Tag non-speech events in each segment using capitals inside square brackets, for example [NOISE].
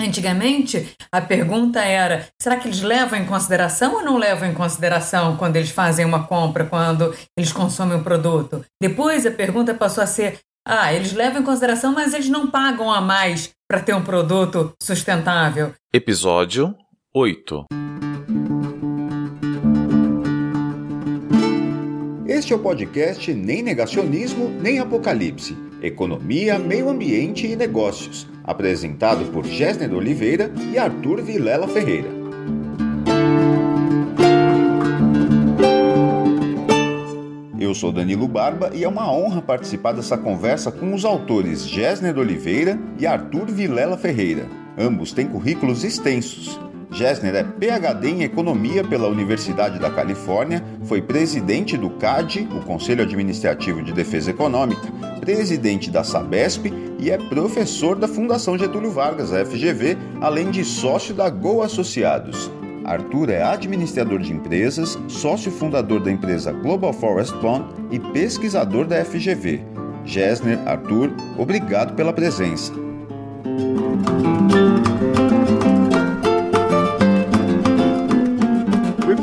Antigamente, a pergunta era: será que eles levam em consideração ou não levam em consideração quando eles fazem uma compra, quando eles consomem um produto? Depois, a pergunta passou a ser: ah, eles levam em consideração, mas eles não pagam a mais para ter um produto sustentável. Episódio 8 Este é o podcast Nem Negacionismo, Nem Apocalipse. Economia, Meio Ambiente e Negócios. Apresentado por Gessner Oliveira e Arthur Vilela Ferreira. Eu sou Danilo Barba e é uma honra participar dessa conversa com os autores Gessner Oliveira e Arthur Vilela Ferreira. Ambos têm currículos extensos Gessner é PhD em Economia pela Universidade da Califórnia, foi presidente do CAD, o Conselho Administrativo de Defesa Econômica, presidente da Sabesp e é professor da Fundação Getúlio Vargas, a FGV, além de sócio da Go Associados. Arthur é administrador de empresas, sócio fundador da empresa Global Forest Bond e pesquisador da FGV. Gessner, Arthur, obrigado pela presença.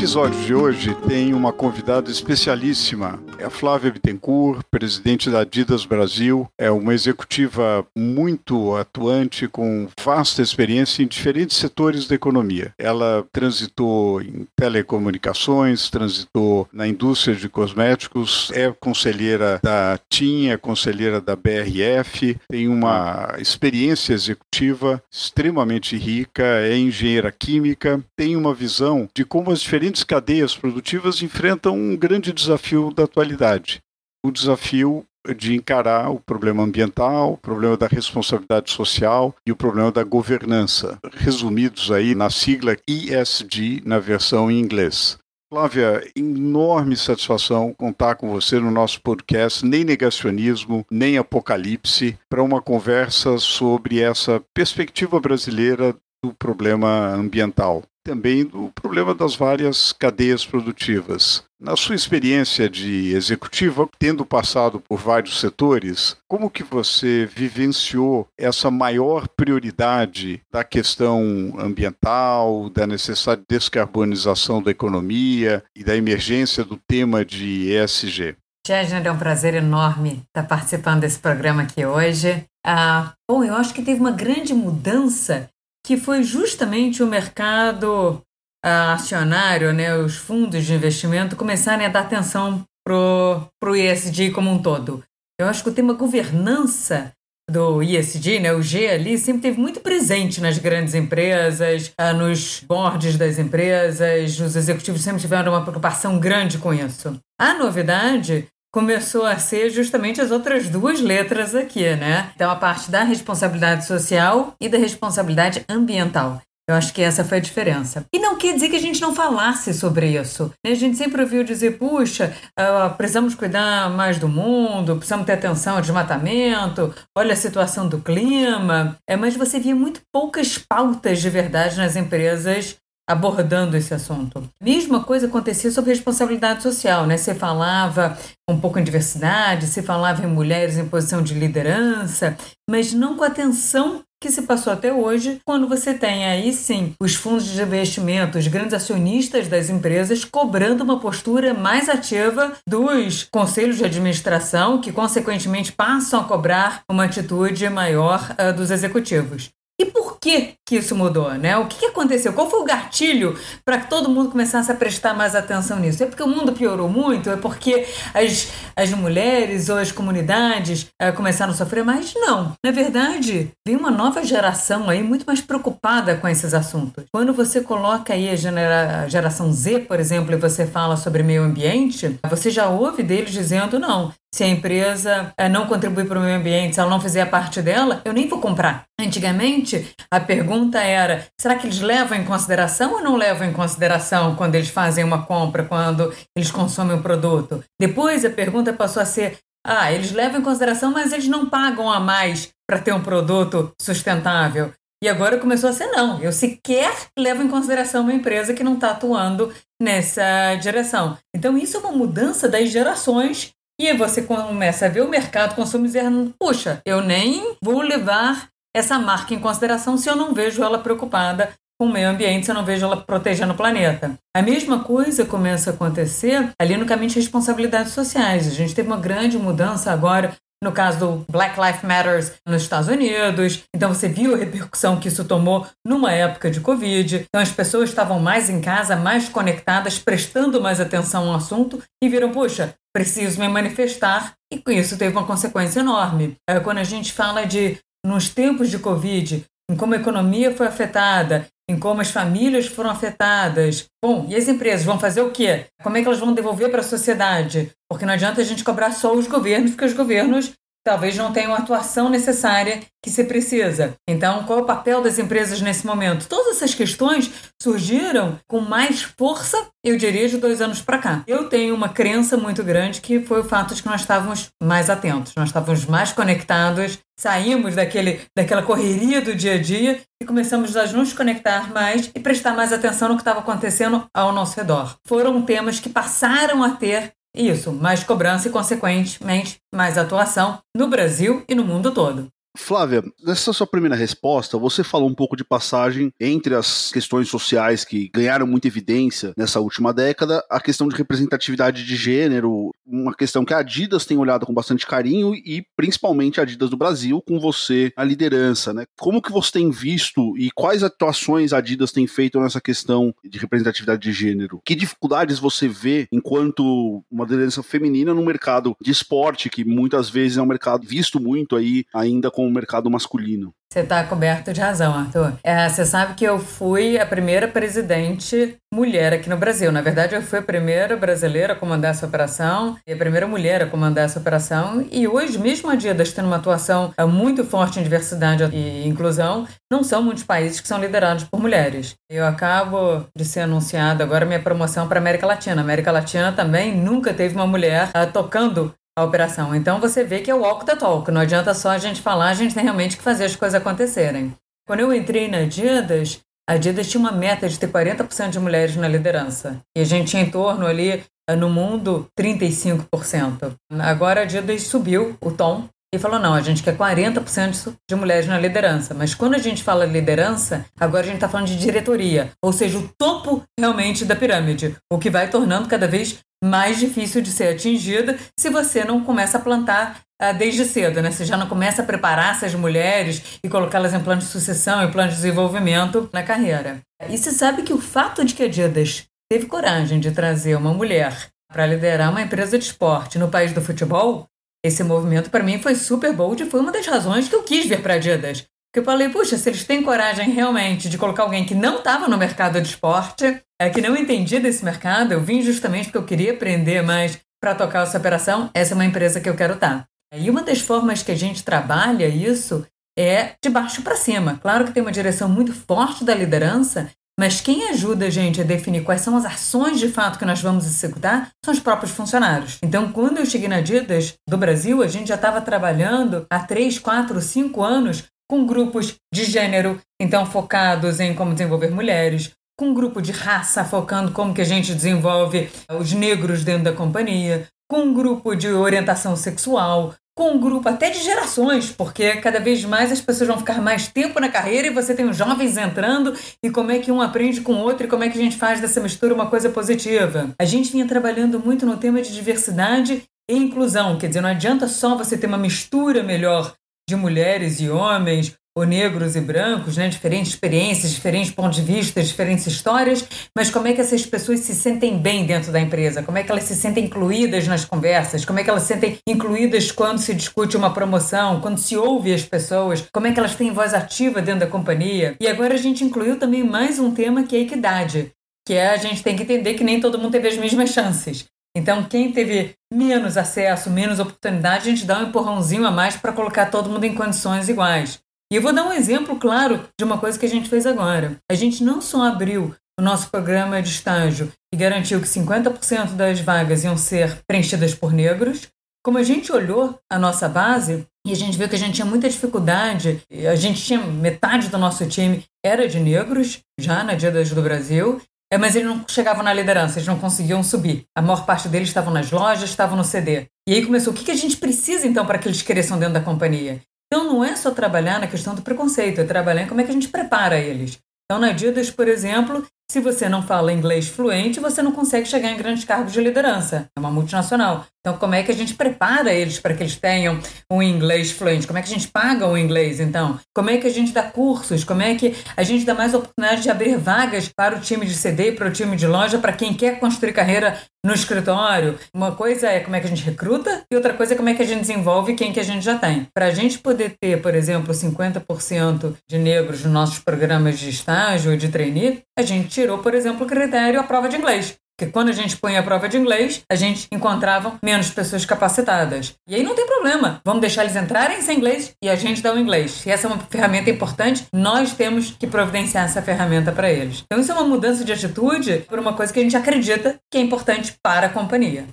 Episódio de hoje tem uma convidada especialíssima, é a Flávia Bittencourt, presidente da Adidas Brasil, é uma executiva muito atuante, com vasta experiência em diferentes setores da economia. Ela transitou em telecomunicações, transitou na indústria de cosméticos, é conselheira da TIM, é conselheira da BRF, tem uma experiência executiva extremamente rica, é engenheira química, tem uma visão de como as diferentes diferentes cadeias produtivas enfrentam um grande desafio da atualidade. O desafio de encarar o problema ambiental, o problema da responsabilidade social e o problema da governança, resumidos aí na sigla ESG na versão em inglês. Flávia, enorme satisfação contar com você no nosso podcast, nem negacionismo, nem apocalipse, para uma conversa sobre essa perspectiva brasileira do problema ambiental também do problema das várias cadeias produtivas. Na sua experiência de executiva, tendo passado por vários setores, como que você vivenciou essa maior prioridade da questão ambiental, da necessidade de descarbonização da economia e da emergência do tema de ESG? Chesner, é um prazer enorme estar participando desse programa aqui hoje. Ah, bom, eu acho que teve uma grande mudança que foi justamente o mercado ah, acionário, né, os fundos de investimento começarem a dar atenção para o ESG como um todo. Eu acho que o tema governança do ESG, né, o G ali, sempre teve muito presente nas grandes empresas, ah, nos boards das empresas, os executivos sempre tiveram uma preocupação grande com isso. A novidade começou a ser justamente as outras duas letras aqui, né? Então, a parte da responsabilidade social e da responsabilidade ambiental. Eu acho que essa foi a diferença. E não quer dizer que a gente não falasse sobre isso. Né? A gente sempre ouviu dizer, puxa, uh, precisamos cuidar mais do mundo, precisamos ter atenção ao desmatamento, olha a situação do clima. É, mas você via muito poucas pautas de verdade nas empresas abordando esse assunto. Mesma coisa acontecia sobre responsabilidade social, né? Você falava um pouco em diversidade, se falava em mulheres em posição de liderança, mas não com a atenção que se passou até hoje, quando você tem aí sim os fundos de investimento, os grandes acionistas das empresas cobrando uma postura mais ativa dos conselhos de administração, que consequentemente passam a cobrar uma atitude maior uh, dos executivos. E por que, que isso mudou, né? O que, que aconteceu? Qual foi o gatilho para que todo mundo começasse a prestar mais atenção nisso? É porque o mundo piorou muito? É porque as, as mulheres ou as comunidades é, começaram a sofrer mais? Não. Na verdade, vem uma nova geração aí muito mais preocupada com esses assuntos. Quando você coloca aí a, genera, a geração Z, por exemplo, e você fala sobre meio ambiente, você já ouve deles dizendo, não, se a empresa é, não contribuir para o meio ambiente, se ela não fizer a parte dela, eu nem vou comprar. Antigamente, a pergunta era: será que eles levam em consideração ou não levam em consideração quando eles fazem uma compra, quando eles consomem um produto? Depois a pergunta passou a ser: ah, eles levam em consideração, mas eles não pagam a mais para ter um produto sustentável. E agora começou a ser não. Eu sequer levo em consideração uma empresa que não está atuando nessa direção. Então, isso é uma mudança das gerações e você começa a ver o mercado consumir dizendo, puxa, eu nem vou levar essa marca em consideração se eu não vejo ela preocupada com o meio ambiente se eu não vejo ela protegendo o planeta. A mesma coisa começa a acontecer ali no caminho de responsabilidades sociais. A gente teve uma grande mudança agora no caso do Black Lives Matter nos Estados Unidos. Então você viu a repercussão que isso tomou numa época de Covid. Então as pessoas estavam mais em casa, mais conectadas, prestando mais atenção ao assunto e viram, puxa, preciso me manifestar. E com isso teve uma consequência enorme. É, quando a gente fala de, nos tempos de Covid, em como a economia foi afetada, em como as famílias foram afetadas. Bom, e as empresas vão fazer o quê? Como é que elas vão devolver para a sociedade? Porque não adianta a gente cobrar só os governos, porque os governos talvez não tenham a atuação necessária que se precisa. Então, qual é o papel das empresas nesse momento? Todas essas questões surgiram com mais força, eu diria, de dois anos para cá. Eu tenho uma crença muito grande que foi o fato de que nós estávamos mais atentos, nós estávamos mais conectados, saímos daquele, daquela correria do dia a dia e começamos a nos conectar mais e prestar mais atenção no que estava acontecendo ao nosso redor. Foram temas que passaram a ter isso, mais cobrança e, consequentemente, mais atuação no Brasil e no mundo todo. Flávia, nessa sua primeira resposta, você falou um pouco de passagem entre as questões sociais que ganharam muita evidência nessa última década, a questão de representatividade de gênero, uma questão que a Adidas tem olhado com bastante carinho e principalmente a Adidas do Brasil com você na liderança, né? Como que você tem visto e quais atuações a Adidas tem feito nessa questão de representatividade de gênero? Que dificuldades você vê enquanto uma liderança feminina no mercado de esporte, que muitas vezes é um mercado visto muito aí ainda com o mercado masculino. Você está coberto de razão, Arthur. É, você sabe que eu fui a primeira presidente mulher aqui no Brasil. Na verdade, eu fui a primeira brasileira a comandar essa operação e a primeira mulher a comandar essa operação. E hoje, mesmo a Adidas tendo uma atuação é, muito forte em diversidade e inclusão, não são muitos países que são liderados por mulheres. Eu acabo de ser anunciada agora minha promoção para América Latina. A América Latina também nunca teve uma mulher uh, tocando a operação. Então você vê que é o walk the talk. Não adianta só a gente falar, a gente tem realmente que fazer as coisas acontecerem. Quando eu entrei na Adidas, a Adidas tinha uma meta de ter 40% de mulheres na liderança. E a gente tinha em torno ali, eh, no mundo, 35%. Agora a Adidas subiu o tom e falou: não, a gente quer 40% de mulheres na liderança. Mas quando a gente fala liderança, agora a gente está falando de diretoria, ou seja, o topo realmente da pirâmide, o que vai tornando cada vez mais difícil de ser atingida se você não começa a plantar uh, desde cedo, né? Você já não começa a preparar essas mulheres e colocá-las em plano de sucessão e plano de desenvolvimento na carreira. E você sabe que o fato de que a Adidas teve coragem de trazer uma mulher para liderar uma empresa de esporte no país do futebol, esse movimento para mim foi super bold e foi uma das razões que eu quis vir para Adidas. Porque eu falei, puxa, se eles têm coragem realmente de colocar alguém que não estava no mercado de esporte, é, que não entendia desse mercado, eu vim justamente porque eu queria aprender mais para tocar essa operação, essa é uma empresa que eu quero estar. Tá. E uma das formas que a gente trabalha isso é de baixo para cima. Claro que tem uma direção muito forte da liderança, mas quem ajuda a gente a definir quais são as ações de fato que nós vamos executar são os próprios funcionários. Então, quando eu cheguei na Adidas do Brasil, a gente já estava trabalhando há 3, 4, 5 anos com grupos de gênero, então focados em como desenvolver mulheres, com um grupo de raça focando como que a gente desenvolve os negros dentro da companhia, com um grupo de orientação sexual, com um grupo até de gerações, porque cada vez mais as pessoas vão ficar mais tempo na carreira e você tem os jovens entrando e como é que um aprende com o outro e como é que a gente faz dessa mistura uma coisa positiva. A gente vinha trabalhando muito no tema de diversidade e inclusão, quer dizer, não adianta só você ter uma mistura melhor de mulheres e homens, ou negros e brancos, né? diferentes experiências, diferentes pontos de vista, diferentes histórias, mas como é que essas pessoas se sentem bem dentro da empresa? Como é que elas se sentem incluídas nas conversas? Como é que elas se sentem incluídas quando se discute uma promoção, quando se ouve as pessoas? Como é que elas têm voz ativa dentro da companhia? E agora a gente incluiu também mais um tema que é a equidade, que é a gente tem que entender que nem todo mundo teve as mesmas chances. Então, quem teve menos acesso, menos oportunidade, a gente dá um empurrãozinho a mais para colocar todo mundo em condições iguais. E eu vou dar um exemplo claro de uma coisa que a gente fez agora. A gente não só abriu o nosso programa de estágio e garantiu que 50% das vagas iam ser preenchidas por negros, como a gente olhou a nossa base e a gente viu que a gente tinha muita dificuldade, a gente tinha metade do nosso time era de negros, já na Dia do Brasil, mas eles não chegavam na liderança, eles não conseguiam subir. A maior parte deles estavam nas lojas, estavam no CD. E aí começou, o que, que a gente precisa então para que eles cresçam dentro da companhia? Então não é só trabalhar na questão do preconceito, é trabalhar em como é que a gente prepara eles. Então na Adidas, por exemplo, se você não fala inglês fluente, você não consegue chegar em grandes cargos de liderança. É uma multinacional. Então, como é que a gente prepara eles para que eles tenham um inglês fluente? Como é que a gente paga o inglês, então? Como é que a gente dá cursos? Como é que a gente dá mais oportunidade de abrir vagas para o time de CD para o time de loja, para quem quer construir carreira no escritório? Uma coisa é como é que a gente recruta e outra coisa é como é que a gente desenvolve quem que a gente já tem. Para a gente poder ter, por exemplo, 50% de negros nos nossos programas de estágio e de trainee, a gente tirou, por exemplo, o critério a prova de inglês. Porque quando a gente põe a prova de inglês, a gente encontrava menos pessoas capacitadas. E aí não tem problema. Vamos deixar eles entrarem sem inglês e a gente dá o inglês. Se essa é uma ferramenta importante, nós temos que providenciar essa ferramenta para eles. Então isso é uma mudança de atitude por uma coisa que a gente acredita que é importante para a companhia.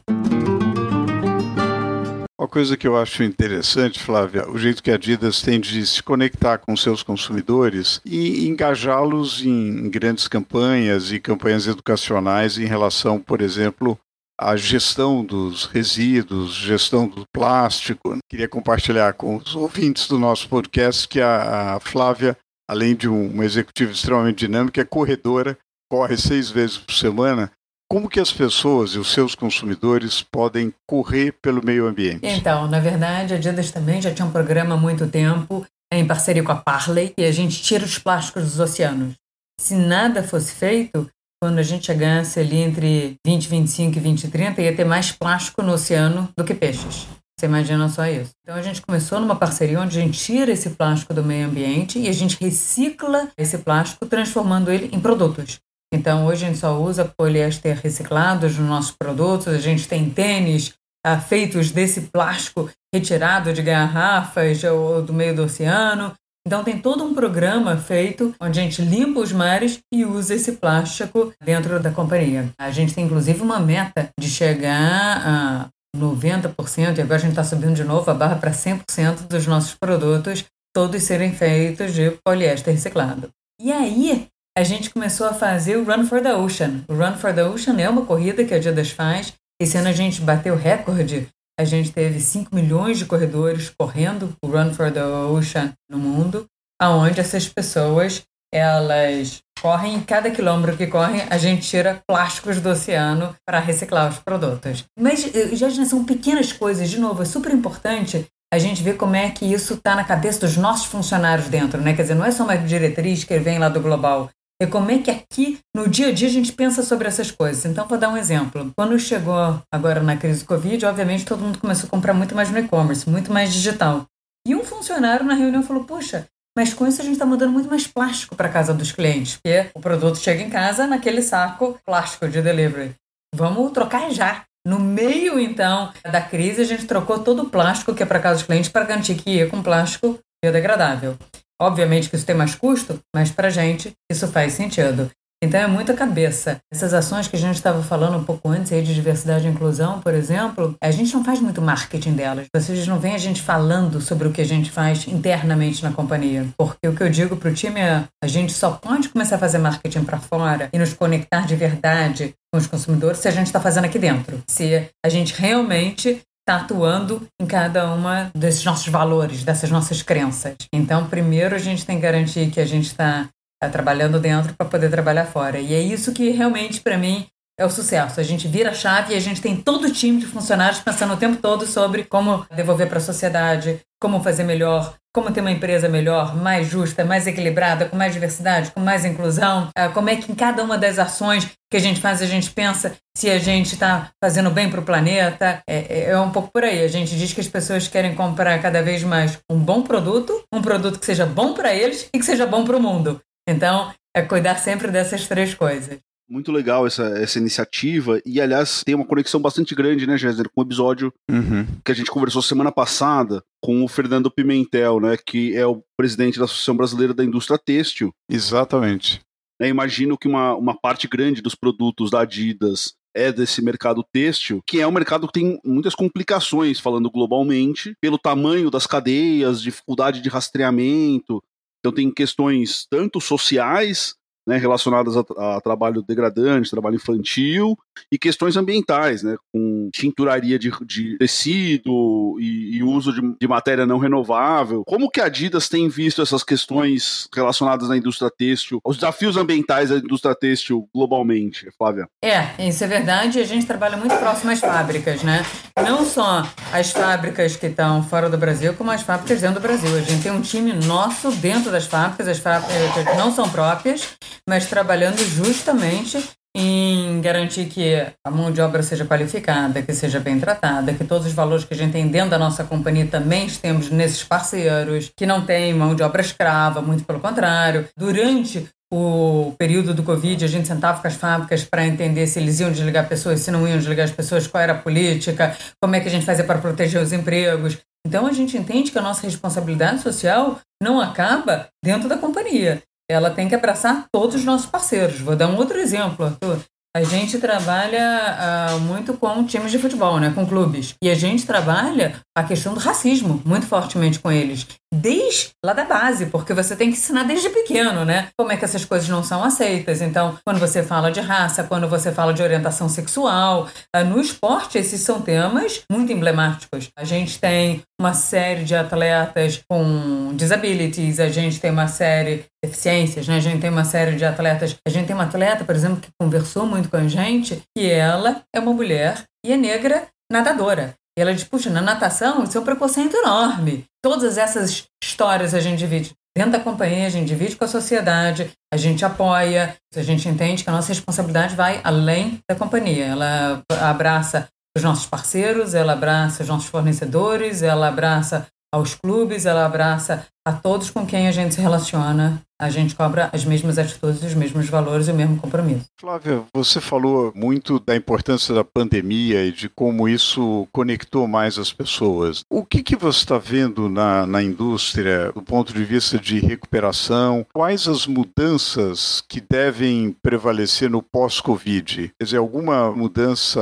Uma coisa que eu acho interessante, Flávia, o jeito que a Adidas tem de se conectar com seus consumidores e engajá-los em grandes campanhas e campanhas educacionais em relação, por exemplo, à gestão dos resíduos, gestão do plástico. Queria compartilhar com os ouvintes do nosso podcast que a, Flávia, além de uma executiva extremamente dinâmica, é corredora, corre seis vezes por semana como que as pessoas e os seus consumidores podem correr pelo meio ambiente? Então, na verdade, a Adidas também já tinha um programa há muito tempo, em parceria com a Parley, e a gente tira os plásticos dos oceanos. Se nada fosse feito, quando a gente chegasse ali entre 2025 e 2030, ia ter mais plástico no oceano do que peixes. Você imagina só isso. Então a gente começou numa parceria onde a gente tira esse plástico do meio ambiente e a gente recicla esse plástico, transformando ele em produtos. Então, hoje a gente só usa poliéster reciclado nos nossos produtos, a gente tem tênis ah, feitos desse plástico retirado de garrafas ou do meio do oceano. Então, tem todo um programa feito onde a gente limpa os mares e usa esse plástico dentro da companhia. A gente tem, inclusive, uma meta de chegar a 90%, e agora a gente está subindo de novo a barra para 100% dos nossos produtos, todos serem feitos de poliéster reciclado. E aí, a gente começou a fazer o Run for the Ocean. O Run for the Ocean é uma corrida que a Adidas faz. Esse ano a gente bateu recorde. A gente teve 5 milhões de corredores correndo o Run for the Ocean no mundo, aonde essas pessoas elas correm, cada quilômetro que correm, a gente tira plásticos do oceano para reciclar os produtos. Mas eh, já são pequenas coisas, de novo, é super importante a gente ver como é que isso está na cabeça dos nossos funcionários dentro, né? Quer dizer, não é só uma diretriz que vem lá do global, é como é que aqui, no dia a dia, a gente pensa sobre essas coisas. Então, vou dar um exemplo. Quando chegou agora na crise do Covid, obviamente todo mundo começou a comprar muito mais no e-commerce, muito mais digital. E um funcionário na reunião falou: Puxa, mas com isso a gente está mandando muito mais plástico para casa dos clientes, porque o produto chega em casa naquele saco plástico de delivery. Vamos trocar já. No meio, então, da crise, a gente trocou todo o plástico que é para casa dos clientes para garantir que ia com plástico biodegradável. Obviamente que isso tem mais custo, mas para a gente isso faz sentido. Então é muita cabeça. Essas ações que a gente estava falando um pouco antes aí de diversidade e inclusão, por exemplo, a gente não faz muito marketing delas. Vocês não veem a gente falando sobre o que a gente faz internamente na companhia. Porque o que eu digo para o time é: a gente só pode começar a fazer marketing para fora e nos conectar de verdade com os consumidores se a gente está fazendo aqui dentro. Se a gente realmente está atuando em cada uma desses nossos valores, dessas nossas crenças. Então, primeiro a gente tem que garantir que a gente está tá trabalhando dentro para poder trabalhar fora. E é isso que realmente, para mim, é o sucesso. A gente vira a chave e a gente tem todo o time de funcionários pensando o tempo todo sobre como devolver para a sociedade, como fazer melhor, como ter uma empresa melhor, mais justa, mais equilibrada, com mais diversidade, com mais inclusão, ah, como é que em cada uma das ações que a gente faz a gente pensa se a gente está fazendo bem para o planeta. É, é, é um pouco por aí. A gente diz que as pessoas querem comprar cada vez mais um bom produto, um produto que seja bom para eles e que seja bom para o mundo. Então, é cuidar sempre dessas três coisas. Muito legal essa, essa iniciativa. E, aliás, tem uma conexão bastante grande, né, Géser, com o episódio uhum. que a gente conversou semana passada com o Fernando Pimentel, né, que é o presidente da Associação Brasileira da Indústria Têxtil. Exatamente. É, imagino que uma, uma parte grande dos produtos da Adidas é desse mercado têxtil, que é um mercado que tem muitas complicações, falando globalmente, pelo tamanho das cadeias, dificuldade de rastreamento. Então, tem questões tanto sociais né, relacionadas a, a, trabalho degradante, trabalho infantil e questões ambientais, né, com tinturaria de, de tecido e, e uso de, de, matéria não renovável. Como que a Adidas tem visto essas questões relacionadas à indústria têxtil, os desafios ambientais da indústria têxtil globalmente, Flávia? É, isso é verdade. A gente trabalha muito próximo às fábricas, né? Não só as fábricas que estão fora do Brasil, como as fábricas dentro do Brasil. A gente tem um time nosso dentro das fábricas, as fábricas não são próprias, mas trabalhando justamente em garantir que a mão de obra seja qualificada, que seja bem tratada, que todos os valores que a gente tem dentro da nossa companhia também temos nesses parceiros, que não tem mão de obra escrava, muito pelo contrário. Durante o período do Covid, a gente sentava com as fábricas para entender se eles iam desligar pessoas, se não iam desligar as pessoas, qual era a política, como é que a gente fazia para proteger os empregos. Então a gente entende que a nossa responsabilidade social não acaba dentro da companhia ela tem que abraçar todos os nossos parceiros. Vou dar um outro exemplo, Arthur. A gente trabalha uh, muito com times de futebol, né, com clubes. E a gente trabalha a questão do racismo muito fortemente com eles desde lá da base, porque você tem que ensinar desde pequeno, né? Como é que essas coisas não são aceitas. Então, quando você fala de raça, quando você fala de orientação sexual, ah, no esporte esses são temas muito emblemáticos. A gente tem uma série de atletas com disabilities, a gente tem uma série de deficiências, né? A gente tem uma série de atletas. A gente tem uma atleta, por exemplo, que conversou muito com a gente, que ela é uma mulher e é negra nadadora. E ela diz, puxa, na natação isso é um preconceito enorme. Todas essas histórias a gente divide dentro da companhia, a gente divide com a sociedade, a gente apoia, a gente entende que a nossa responsabilidade vai além da companhia. Ela abraça os nossos parceiros, ela abraça os nossos fornecedores, ela abraça aos clubes, ela abraça a todos com quem a gente se relaciona, a gente cobra as mesmas atitudes, os mesmos valores e o mesmo compromisso. Flávia, você falou muito da importância da pandemia e de como isso conectou mais as pessoas. O que, que você está vendo na, na indústria do ponto de vista de recuperação? Quais as mudanças que devem prevalecer no pós-Covid? Quer dizer, alguma mudança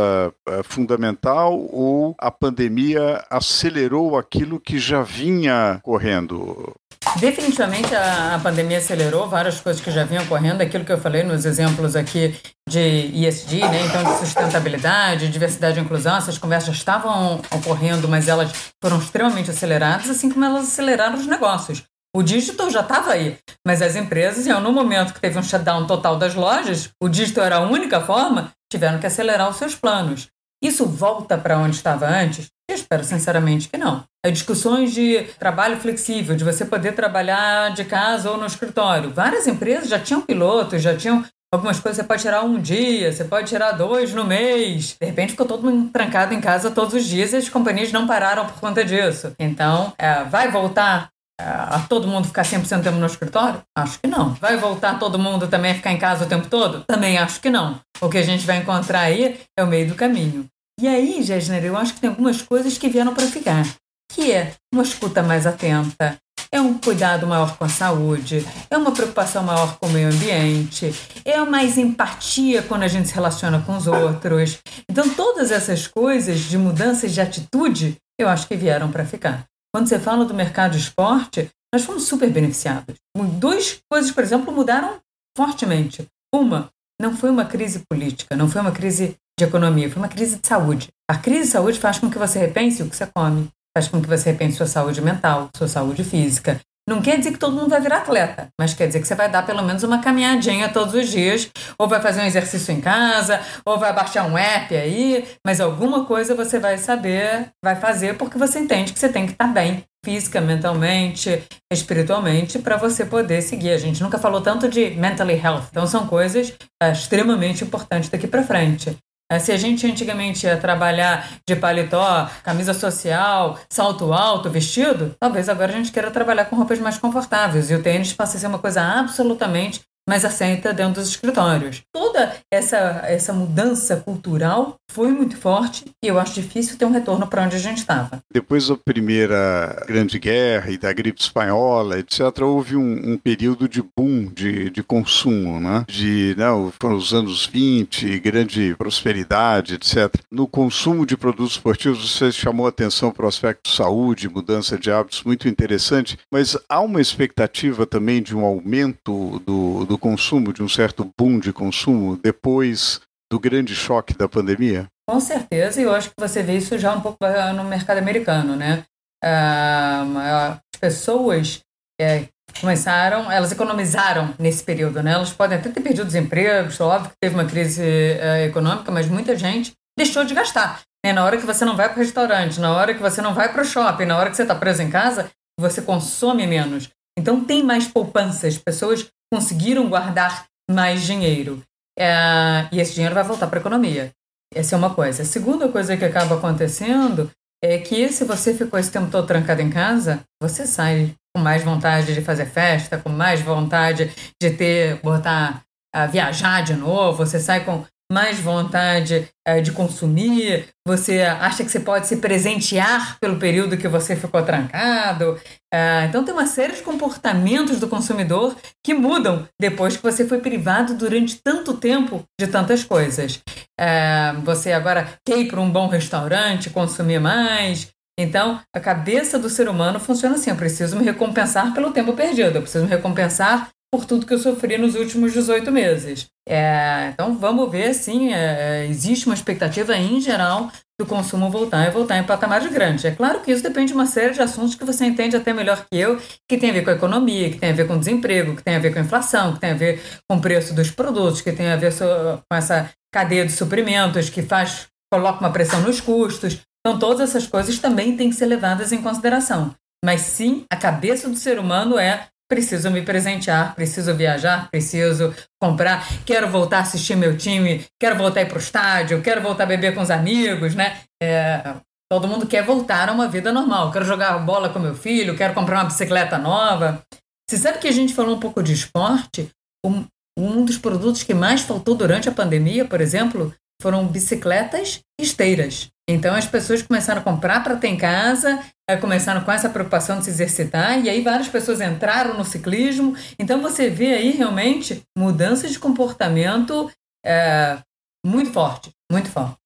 uh, fundamental ou a pandemia acelerou aquilo que já vinha correndo? Definitivamente a, pandemia acelerou várias coisas que já vinham ocorrendo, aquilo que eu falei nos exemplos aqui de ESG, né? então de sustentabilidade, diversidade e inclusão, essas conversas estavam ocorrendo, mas elas foram extremamente aceleradas, assim como elas aceleraram os negócios. O digital já estava aí, mas as empresas, no momento que teve um shutdown total das lojas, o digital era a única forma, tiveram que acelerar os seus planos. Isso volta para onde estava antes? Eu espero sinceramente que não. As discussões de trabalho flexível, de você poder trabalhar de casa ou no escritório. Várias empresas já tinham pilotos, já tinham Algumas coisas você pode tirar um dia, você pode tirar dois no mês. De repente ficou todo mundo trancado em casa todos os dias e as companhias não pararam por conta disso. Então, é, vai voltar é, a todo mundo ficar 100% tempo no escritório? Acho que não. Vai voltar todo mundo também a ficar em casa o tempo todo? Também acho que não. O que a gente vai encontrar aí é o meio do caminho. E aí, Gessner, eu acho que tem algumas coisas que vieram para ficar, que é uma escuta mais atenta, é um cuidado maior com a saúde, é uma preocupação maior com o meio ambiente, é mais empatia quando a gente se relaciona com os outros. Então, todas essas coisas de mudanças de atitude, eu acho que vieram para ficar. Quando você fala do mercado de esporte, nós fomos super beneficiados. Duas coisas, por exemplo, mudaram fortemente. Uma, não foi uma crise política, não foi uma crise de economia, foi uma crise de saúde. A crise de saúde faz com que você repense o que você come, faz com que você repense sua saúde mental, sua saúde física. Não quer dizer que todo mundo vai virar atleta, mas quer dizer que você vai dar pelo menos uma caminhadinha todos os dias, ou vai fazer um exercício em casa, ou vai baixar um app aí, mas alguma coisa você vai saber, vai fazer porque você entende que você tem que estar bem física, mentalmente, espiritualmente, para você poder seguir. A gente nunca falou tanto de mentally health, então são coisas é, extremamente importantes daqui para frente. É, se a gente antigamente ia trabalhar de paletó, camisa social, salto alto, vestido, talvez agora a gente queira trabalhar com roupas mais confortáveis. E o tênis passa a ser uma coisa absolutamente mais aceita dentro dos escritórios. Toda essa, essa mudança cultural foi muito forte e eu acho difícil ter um retorno para onde a gente estava. Depois da Primeira Grande Guerra e da gripe espanhola, etc., houve um, um período de boom de, de consumo, né? De, não, né, foram os anos 20, grande prosperidade, etc. No consumo de produtos esportivos, você chamou atenção para o aspecto saúde, mudança de hábitos, muito interessante, mas há uma expectativa também de um aumento do, do do consumo, de um certo boom de consumo depois do grande choque da pandemia? Com certeza, e eu acho que você vê isso já um pouco ah, no mercado americano, né? Ah, as pessoas é, começaram, elas economizaram nesse período, né? Elas podem até ter perdido os empregos, óbvio que teve uma crise uh, econômica, mas muita gente deixou de gastar. Né? Na hora que você não vai para o restaurante, na hora que você não vai para o shopping, na hora que você está preso em casa, você consome menos. Então tem mais poupanças, pessoas conseguiram guardar mais dinheiro. É, e esse dinheiro vai voltar para a economia. Essa é uma coisa. A segunda coisa que acaba acontecendo é que se você ficou esse tempo todo trancado em casa, você sai com mais vontade de fazer festa, com mais vontade de ter, botar, a viajar de novo, você sai com mais vontade é, de consumir, você acha que você pode se presentear pelo período que você ficou trancado. É, então, tem uma série de comportamentos do consumidor que mudam depois que você foi privado durante tanto tempo de tantas coisas. É, você agora quer ir para um bom restaurante, consumir mais, então, a cabeça do ser humano funciona assim: eu preciso me recompensar pelo tempo perdido, eu preciso me recompensar por tudo que eu sofri nos últimos 18 meses. É, então, vamos ver, sim, é, existe uma expectativa em geral do consumo voltar e voltar em patamares grandes. É claro que isso depende de uma série de assuntos que você entende até melhor que eu, que tem a ver com a economia, que tem a ver com desemprego, que tem a ver com a inflação, que tem a ver com o preço dos produtos, que tem a ver com essa cadeia de suprimentos, que faz coloca uma pressão nos custos. Então, todas essas coisas também têm que ser levadas em consideração. Mas sim, a cabeça do ser humano é preciso me presentear, preciso viajar, preciso comprar, quero voltar a assistir meu time, quero voltar para o estádio, quero voltar a beber com os amigos, né? É, todo mundo quer voltar a uma vida normal. Quero jogar bola com meu filho, quero comprar uma bicicleta nova. Você sabe que a gente falou um pouco de esporte? Um, um dos produtos que mais faltou durante a pandemia, por exemplo, foram bicicletas e esteiras. Então as pessoas começaram a comprar para ter em casa, eh, começaram com essa preocupação de se exercitar, e aí várias pessoas entraram no ciclismo. Então você vê aí realmente mudanças de comportamento é, muito forte, muito forte.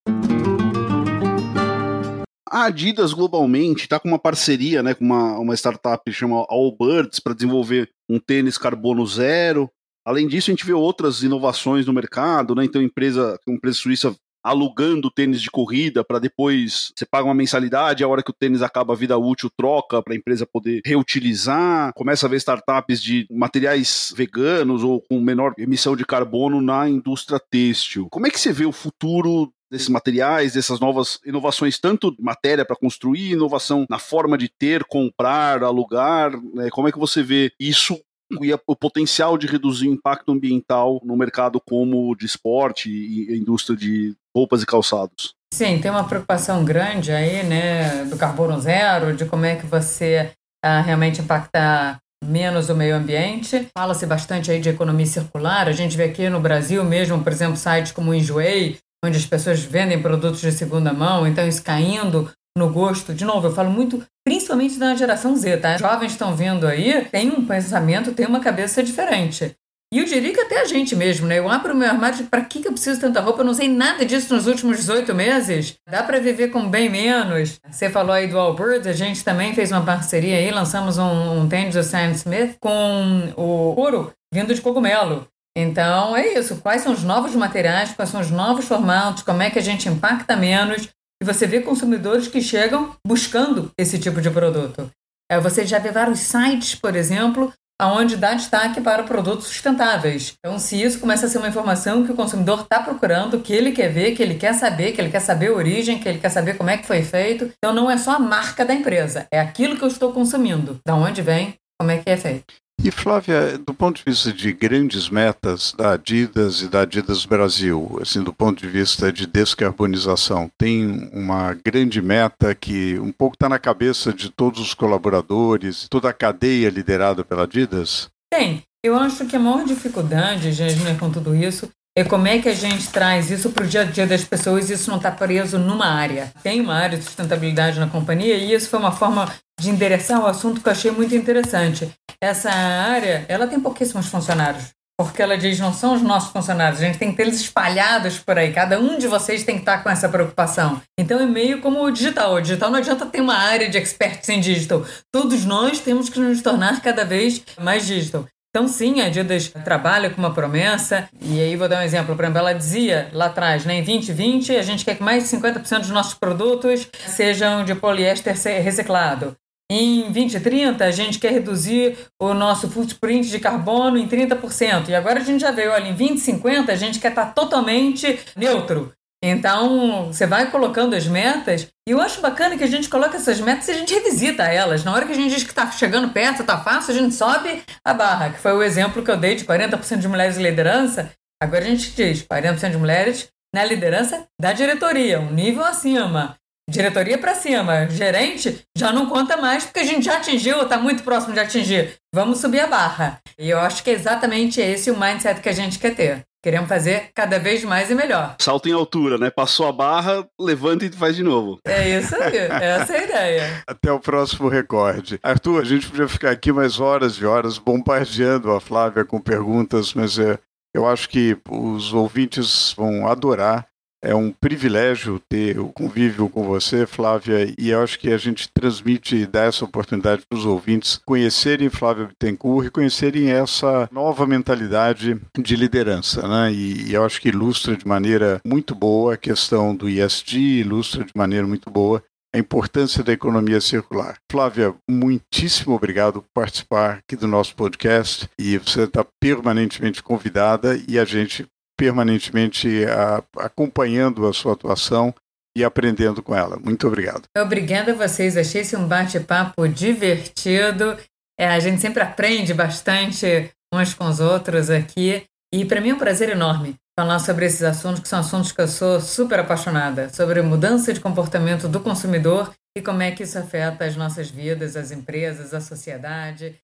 A Adidas globalmente está com uma parceria né, com uma, uma startup que chama Allbirds para desenvolver um tênis carbono zero. Além disso, a gente vê outras inovações no mercado, né? Então, empresa, empresa suíça alugando tênis de corrida para depois você paga uma mensalidade, a hora que o tênis acaba a vida útil, troca para a empresa poder reutilizar. Começa a ver startups de materiais veganos ou com menor emissão de carbono na indústria têxtil. Como é que você vê o futuro desses materiais, dessas novas inovações, tanto matéria para construir, inovação na forma de ter, comprar, alugar, né? como é que você vê isso e o potencial de reduzir o impacto ambiental no mercado como de esporte e indústria de roupas e calçados. Sim, tem uma preocupação grande aí, né, do carbono zero, de como é que você ah, realmente impacta menos o meio ambiente. Fala-se bastante aí de economia circular. A gente vê aqui no Brasil mesmo, por exemplo, sites como o Enjoei, onde as pessoas vendem produtos de segunda mão, então isso caindo no gosto. De novo, eu falo muito, principalmente da geração Z, tá? Jovens estão vindo aí, tem um pensamento, tem uma cabeça diferente. E eu diria que até a gente mesmo, né? Eu abro meu armário, para que, que eu preciso tanta roupa? Eu não sei nada disso nos últimos 18 meses. Dá para viver com bem menos. Você falou aí do Allbirds, a gente também fez uma parceria aí, lançamos um, um tênis do Sam Smith com o couro vindo de cogumelo. Então é isso. Quais são os novos materiais, quais são os novos formatos, como é que a gente impacta menos e você vê consumidores que chegam buscando esse tipo de produto. É, você já vê vários sites, por exemplo, aonde dá destaque para produtos sustentáveis. Então, se isso começa a ser uma informação que o consumidor está procurando, que ele quer ver, que ele quer saber, que ele quer saber a origem, que ele quer saber como é que foi feito, então não é só a marca da empresa, é aquilo que eu estou consumindo, da onde vem, como é que é feito. E Flávia, do ponto de vista de grandes metas da Adidas e da Adidas Brasil, assim, do ponto de vista de descarbonização, tem uma grande meta que um pouco está na cabeça de todos os colaboradores, toda a cadeia liderada pela Adidas? Tem. Eu acho que a maior dificuldade, Jasmine, com tudo isso, é como é que a gente traz isso para o dia a dia das pessoas e isso não está preso numa área. Tem uma área de sustentabilidade na companhia e isso foi uma forma de endereçar o assunto que eu achei muito interessante. Essa área, ela tem pouquíssimos funcionários, porque ela diz, não são os nossos funcionários, a gente tem que ter eles espalhados por aí, cada um de vocês tem que estar com essa preocupação. Então é meio como o digital, o digital não adianta ter uma área de experts em digital, todos nós temos que nos tornar cada vez mais digital. Então, sim, a Adidas trabalha com uma promessa, e aí vou dar um exemplo. Por exemplo, ela dizia lá atrás, né, em 2020, a gente quer que mais de 50% dos nossos produtos sejam de poliéster reciclado. Em 2030, a gente quer reduzir o nosso footprint de carbono em 30%. E agora a gente já veio, olha, em 2050 a gente quer estar totalmente neutro. Então, você vai colocando as metas, e eu acho bacana que a gente coloca essas metas e a gente revisita elas. Na hora que a gente diz que está chegando perto, está fácil, a gente sobe a barra, que foi o exemplo que eu dei de 40% de mulheres em liderança. Agora a gente diz 40% de mulheres na liderança da diretoria, um nível acima. Diretoria para cima, gerente já não conta mais porque a gente já atingiu, está muito próximo de atingir. Vamos subir a barra. E eu acho que é exatamente esse o mindset que a gente quer ter. Queremos fazer cada vez mais e melhor. Salto em altura, né? Passou a barra, levanta e faz de novo. É isso aí, essa é a ideia. [LAUGHS] Até o próximo recorde. Arthur, a gente podia ficar aqui mais horas e horas bombardeando a Flávia com perguntas, mas é, eu acho que os ouvintes vão adorar é um privilégio ter o convívio com você, Flávia, e eu acho que a gente transmite e dá essa oportunidade para os ouvintes conhecerem Flávia Bittencourt e conhecerem essa nova mentalidade de liderança, né? E, e eu acho que ilustra de maneira muito boa a questão do ISD, ilustra de maneira muito boa a importância da economia circular. Flávia, muitíssimo obrigado por participar aqui do nosso podcast e você está permanentemente convidada e a gente permanentemente a, acompanhando a sua atuação e aprendendo com ela. Muito obrigado. Obrigada a vocês. Achei esse um bate-papo divertido. É, a gente sempre aprende bastante uns com os outros aqui. E para mim é um prazer enorme falar sobre esses assuntos, que são assuntos que eu sou super apaixonada, sobre mudança de comportamento do consumidor e como é que isso afeta as nossas vidas, as empresas, a sociedade.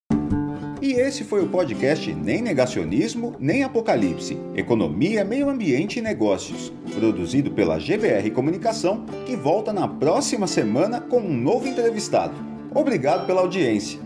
E esse foi o podcast Nem Negacionismo, Nem Apocalipse: Economia, Meio Ambiente e Negócios, produzido pela GBR Comunicação, que volta na próxima semana com um novo entrevistado. Obrigado pela audiência.